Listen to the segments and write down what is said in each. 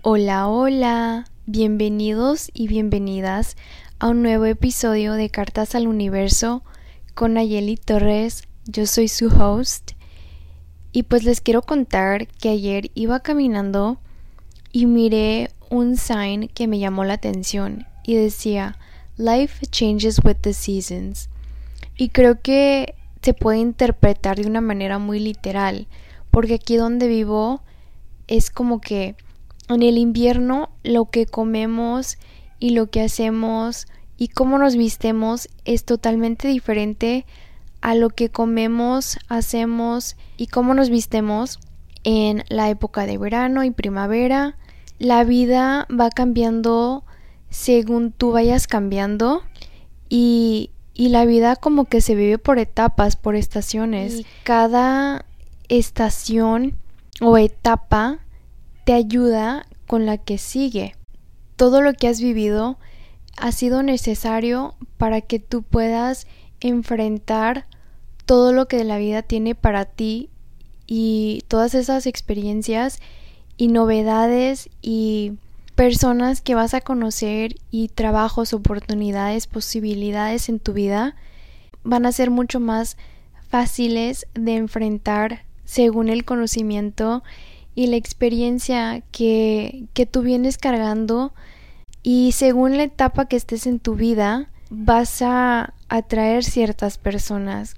Hola, hola, bienvenidos y bienvenidas a un nuevo episodio de Cartas al Universo con Nayeli Torres. Yo soy su host y pues les quiero contar que ayer iba caminando y miré un sign que me llamó la atención y decía Life changes with the seasons. Y creo que se puede interpretar de una manera muy literal, porque aquí donde vivo es como que en el invierno lo que comemos y lo que hacemos y cómo nos vistemos es totalmente diferente a lo que comemos, hacemos y cómo nos vistemos en la época de verano y primavera. La vida va cambiando según tú vayas cambiando y, y la vida como que se vive por etapas, por estaciones. cada estación o etapa te ayuda con la que sigue. Todo lo que has vivido ha sido necesario para que tú puedas enfrentar todo lo que la vida tiene para ti y todas esas experiencias y novedades y personas que vas a conocer y trabajos, oportunidades, posibilidades en tu vida van a ser mucho más fáciles de enfrentar según el conocimiento y la experiencia que, que tú vienes cargando. Y según la etapa que estés en tu vida vas a atraer ciertas personas,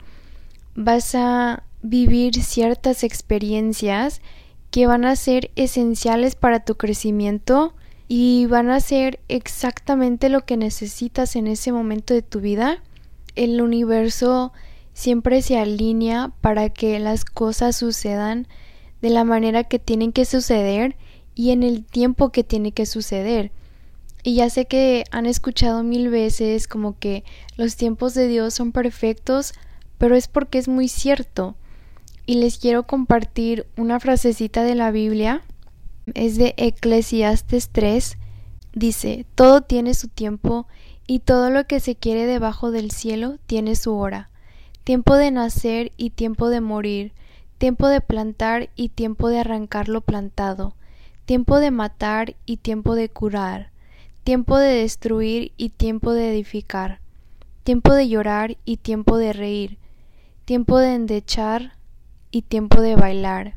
vas a vivir ciertas experiencias que van a ser esenciales para tu crecimiento y van a ser exactamente lo que necesitas en ese momento de tu vida. El universo siempre se alinea para que las cosas sucedan de la manera que tienen que suceder y en el tiempo que tiene que suceder. Y ya sé que han escuchado mil veces como que los tiempos de Dios son perfectos, pero es porque es muy cierto. Y les quiero compartir una frasecita de la Biblia. Es de Eclesiastes 3. Dice, todo tiene su tiempo y todo lo que se quiere debajo del cielo tiene su hora. Tiempo de nacer y tiempo de morir, tiempo de plantar y tiempo de arrancar lo plantado, tiempo de matar y tiempo de curar, tiempo de destruir y tiempo de edificar, tiempo de llorar y tiempo de reír, tiempo de endechar y tiempo de bailar,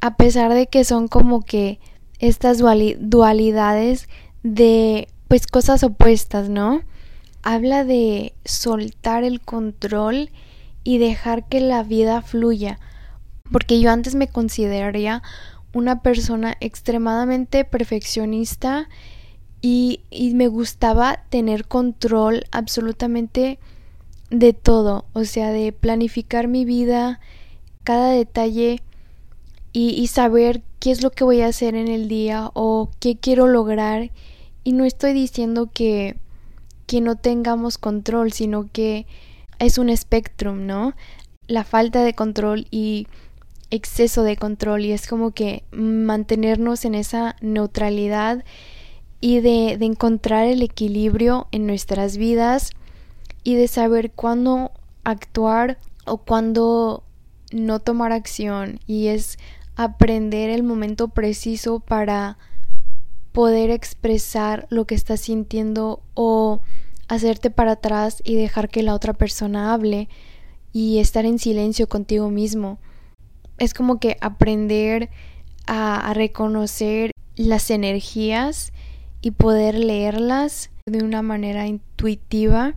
a pesar de que son como que estas dualidades de pues cosas opuestas, ¿no? Habla de soltar el control y dejar que la vida fluya, porque yo antes me consideraría una persona extremadamente perfeccionista y, y, me gustaba tener control absolutamente de todo, o sea, de planificar mi vida, cada detalle y, y saber qué es lo que voy a hacer en el día o qué quiero lograr. Y no estoy diciendo que, que no tengamos control, sino que es un espectrum, ¿no? La falta de control y exceso de control y es como que mantenernos en esa neutralidad y de, de encontrar el equilibrio en nuestras vidas y de saber cuándo actuar o cuándo no tomar acción y es aprender el momento preciso para poder expresar lo que estás sintiendo o hacerte para atrás y dejar que la otra persona hable y estar en silencio contigo mismo. Es como que aprender a, a reconocer las energías y poder leerlas de una manera intuitiva,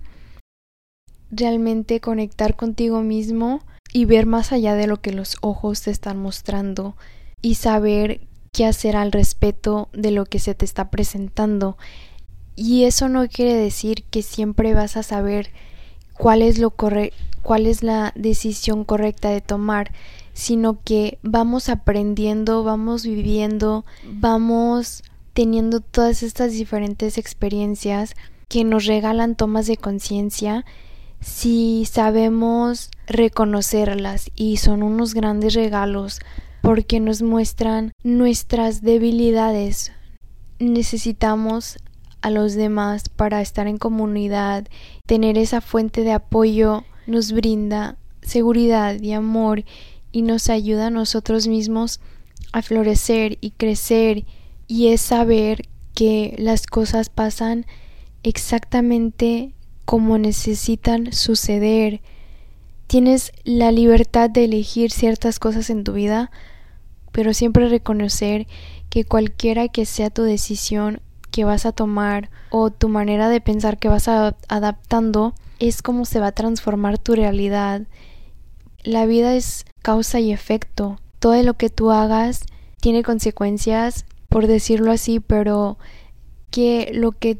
realmente conectar contigo mismo y ver más allá de lo que los ojos te están mostrando y saber qué hacer al respecto de lo que se te está presentando. Y eso no quiere decir que siempre vas a saber cuál es lo cuál es la decisión correcta de tomar, sino que vamos aprendiendo, vamos viviendo, vamos teniendo todas estas diferentes experiencias que nos regalan tomas de conciencia si sabemos reconocerlas y son unos grandes regalos porque nos muestran nuestras debilidades. Necesitamos a los demás para estar en comunidad, tener esa fuente de apoyo nos brinda seguridad y amor y nos ayuda a nosotros mismos a florecer y crecer y es saber que las cosas pasan exactamente como necesitan suceder. Tienes la libertad de elegir ciertas cosas en tu vida, pero siempre reconocer que cualquiera que sea tu decisión que vas a tomar o tu manera de pensar que vas adaptando es como se va a transformar tu realidad. La vida es causa y efecto. Todo lo que tú hagas tiene consecuencias, por decirlo así, pero que lo que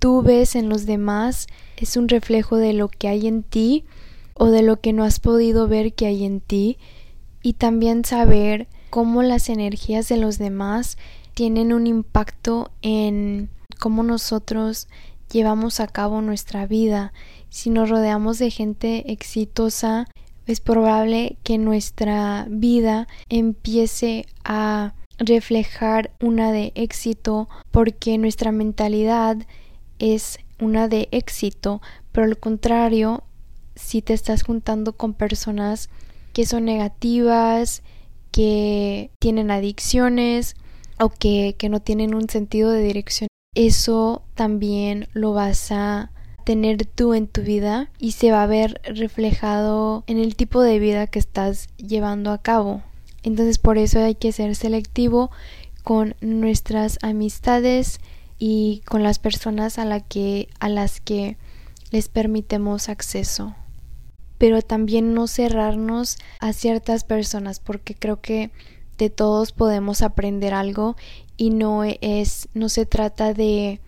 tú ves en los demás es un reflejo de lo que hay en ti o de lo que no has podido ver que hay en ti y también saber cómo las energías de los demás tienen un impacto en cómo nosotros llevamos a cabo nuestra vida. Si nos rodeamos de gente exitosa, es probable que nuestra vida empiece a reflejar una de éxito porque nuestra mentalidad es una de éxito, pero al contrario, si te estás juntando con personas que son negativas, que tienen adicciones o que, que no tienen un sentido de dirección, eso también lo vas a tener tú en tu vida y se va a ver reflejado en el tipo de vida que estás llevando a cabo. Entonces por eso hay que ser selectivo con nuestras amistades y con las personas a, que, a las que les permitemos acceso. Pero también no cerrarnos a ciertas personas porque creo que de todos podemos aprender algo y no es no se trata de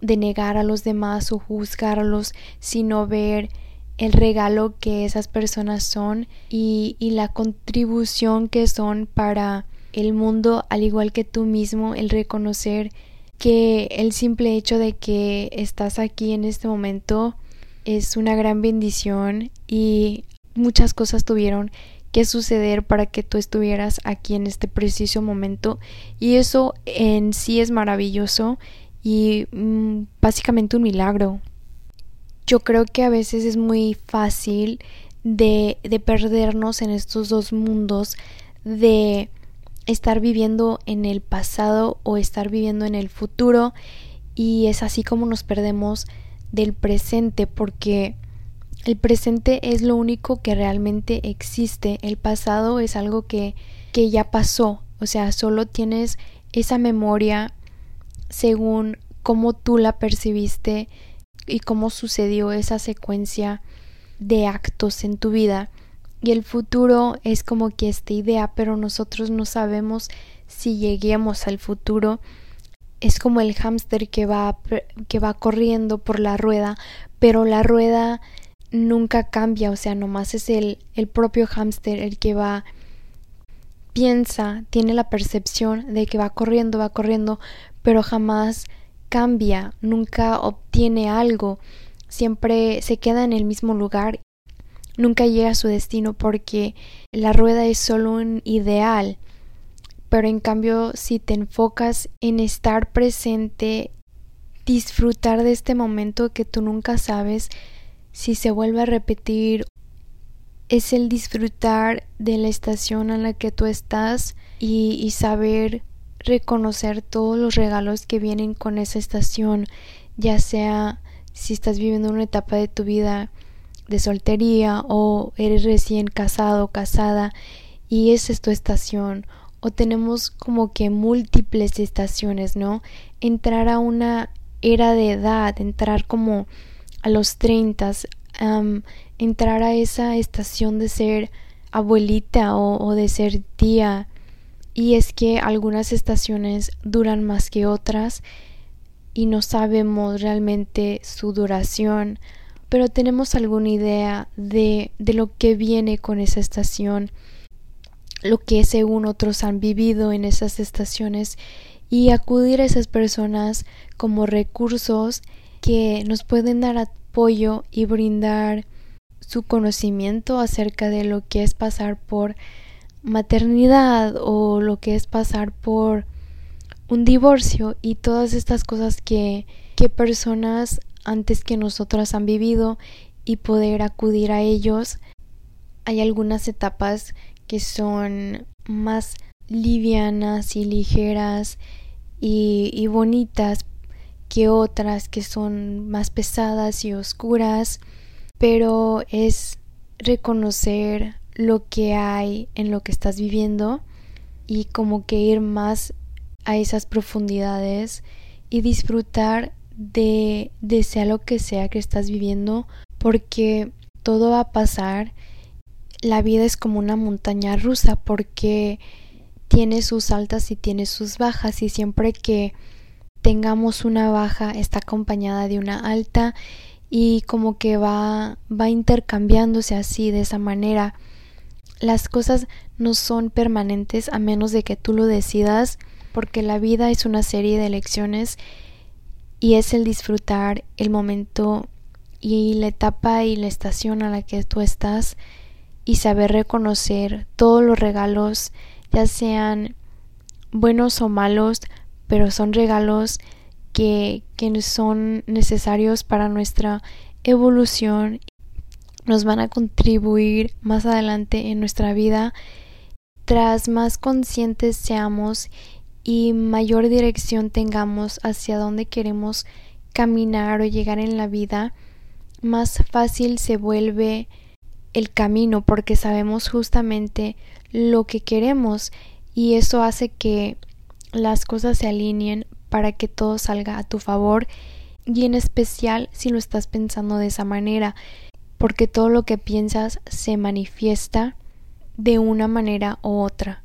de negar a los demás o juzgarlos, sino ver el regalo que esas personas son y, y la contribución que son para el mundo, al igual que tú mismo, el reconocer que el simple hecho de que estás aquí en este momento es una gran bendición y muchas cosas tuvieron que suceder para que tú estuvieras aquí en este preciso momento y eso en sí es maravilloso y mm, básicamente un milagro. Yo creo que a veces es muy fácil de, de perdernos en estos dos mundos, de estar viviendo en el pasado o estar viviendo en el futuro y es así como nos perdemos del presente porque el presente es lo único que realmente existe, el pasado es algo que, que ya pasó, o sea, solo tienes esa memoria según cómo tú la percibiste y cómo sucedió esa secuencia de actos en tu vida. Y el futuro es como que esta idea, pero nosotros no sabemos si lleguemos al futuro. Es como el hámster que va, que va corriendo por la rueda, pero la rueda nunca cambia, o sea, nomás es el, el propio hámster el que va piensa, tiene la percepción de que va corriendo, va corriendo, pero jamás cambia, nunca obtiene algo, siempre se queda en el mismo lugar, nunca llega a su destino porque la rueda es solo un ideal. Pero en cambio, si te enfocas en estar presente, disfrutar de este momento que tú nunca sabes si se vuelve a repetir, es el disfrutar de la estación en la que tú estás y, y saber reconocer todos los regalos que vienen con esa estación, ya sea si estás viviendo una etapa de tu vida de soltería o eres recién casado o casada y esa es tu estación o tenemos como que múltiples estaciones, ¿no? Entrar a una era de edad, entrar como a los 30, entrar a esa estación de ser abuelita o, o de ser tía, y es que algunas estaciones duran más que otras y no sabemos realmente su duración, pero tenemos alguna idea de, de lo que viene con esa estación, lo que según otros han vivido en esas estaciones y acudir a esas personas como recursos que nos pueden dar apoyo y brindar su conocimiento acerca de lo que es pasar por maternidad o lo que es pasar por un divorcio y todas estas cosas que, que personas antes que nosotras han vivido y poder acudir a ellos. Hay algunas etapas que son más livianas y ligeras y, y bonitas que otras que son más pesadas y oscuras, pero es reconocer lo que hay en lo que estás viviendo y como que ir más a esas profundidades y disfrutar de, de sea lo que sea que estás viviendo porque todo va a pasar. La vida es como una montaña rusa porque tiene sus altas y tiene sus bajas y siempre que tengamos una baja está acompañada de una alta y como que va va intercambiándose así de esa manera. Las cosas no son permanentes a menos de que tú lo decidas porque la vida es una serie de elecciones y es el disfrutar el momento y la etapa y la estación a la que tú estás y saber reconocer todos los regalos, ya sean buenos o malos, pero son regalos que, que son necesarios para nuestra evolución. Nos van a contribuir más adelante en nuestra vida. Tras más conscientes seamos y mayor dirección tengamos hacia dónde queremos caminar o llegar en la vida, más fácil se vuelve el camino porque sabemos justamente lo que queremos y eso hace que las cosas se alineen para que todo salga a tu favor y en especial si lo estás pensando de esa manera porque todo lo que piensas se manifiesta de una manera u otra.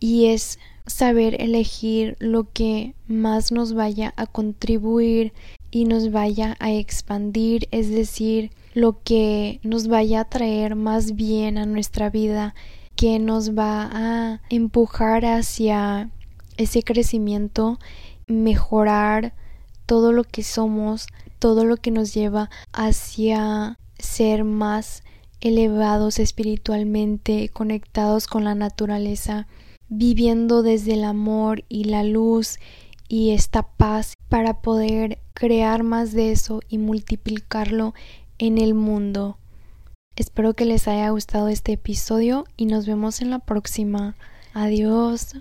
Y es saber elegir lo que más nos vaya a contribuir y nos vaya a expandir, es decir, lo que nos vaya a traer más bien a nuestra vida, que nos va a empujar hacia ese crecimiento, mejorar todo lo que somos, todo lo que nos lleva hacia ser más elevados espiritualmente, conectados con la naturaleza, viviendo desde el amor y la luz y esta paz para poder crear más de eso y multiplicarlo en el mundo. Espero que les haya gustado este episodio y nos vemos en la próxima. Adiós.